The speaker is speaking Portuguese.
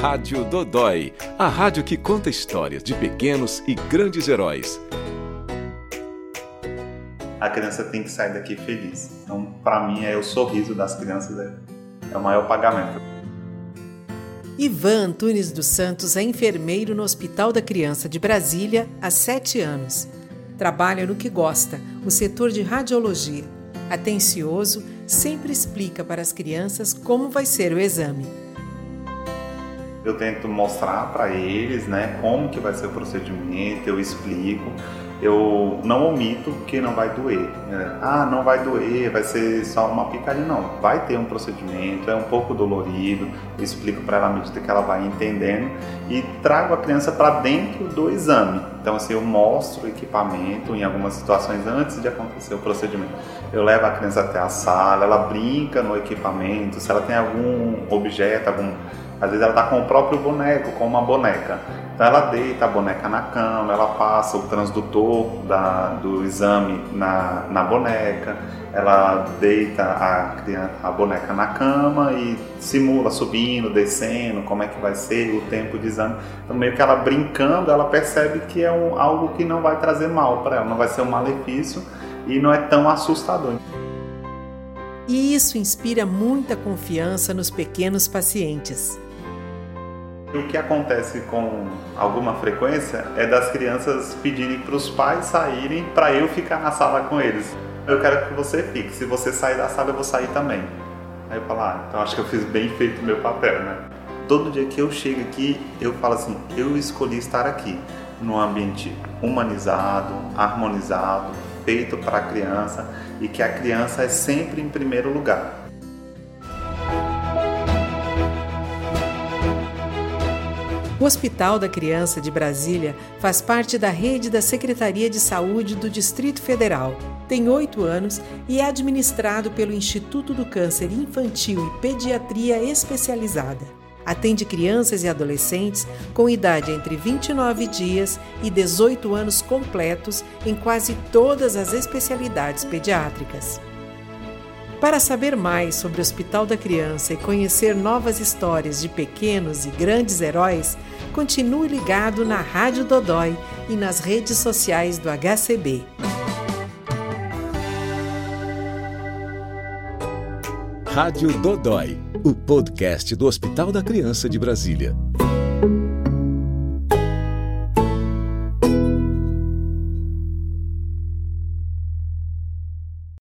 Rádio Dodói, a rádio que conta histórias de pequenos e grandes heróis. A criança tem que sair daqui feliz. Então, para mim, é o sorriso das crianças é, é o maior pagamento. Ivan Antunes dos Santos é enfermeiro no Hospital da Criança de Brasília há sete anos. Trabalha no que gosta, o setor de radiologia. Atencioso, sempre explica para as crianças como vai ser o exame eu tento mostrar para eles, né, como que vai ser o procedimento, eu explico, eu não omito que não vai doer. Né? Ah, não vai doer, vai ser só uma picadinha. Não, vai ter um procedimento, é um pouco dolorido, eu explico para ela à medida que ela vai entendendo e trago a criança para dentro do exame. Então, assim, eu mostro o equipamento em algumas situações antes de acontecer o procedimento. Eu levo a criança até a sala, ela brinca no equipamento, se ela tem algum objeto, algum às vezes ela está com o próprio boneco, com uma boneca. Então ela deita a boneca na cama, ela passa o transdutor da, do exame na, na boneca, ela deita a, a boneca na cama e simula subindo, descendo, como é que vai ser o tempo de exame. Então meio que ela brincando, ela percebe que é um, algo que não vai trazer mal para ela, não vai ser um malefício e não é tão assustador. E isso inspira muita confiança nos pequenos pacientes. O que acontece com alguma frequência é das crianças pedirem para os pais saírem para eu ficar na sala com eles. Eu quero que você fique. Se você sair da sala, eu vou sair também. Aí eu falo, ah, então acho que eu fiz bem feito o meu papel, né? Todo dia que eu chego aqui, eu falo assim, eu escolhi estar aqui, num ambiente humanizado, harmonizado, feito para a criança e que a criança é sempre em primeiro lugar. O Hospital da Criança de Brasília faz parte da rede da Secretaria de Saúde do Distrito Federal. Tem oito anos e é administrado pelo Instituto do Câncer Infantil e Pediatria Especializada. Atende crianças e adolescentes com idade entre 29 dias e 18 anos completos em quase todas as especialidades pediátricas. Para saber mais sobre o Hospital da Criança e conhecer novas histórias de pequenos e grandes heróis, continue ligado na Rádio Dodói e nas redes sociais do HCB. Rádio Dodói, o podcast do Hospital da Criança de Brasília.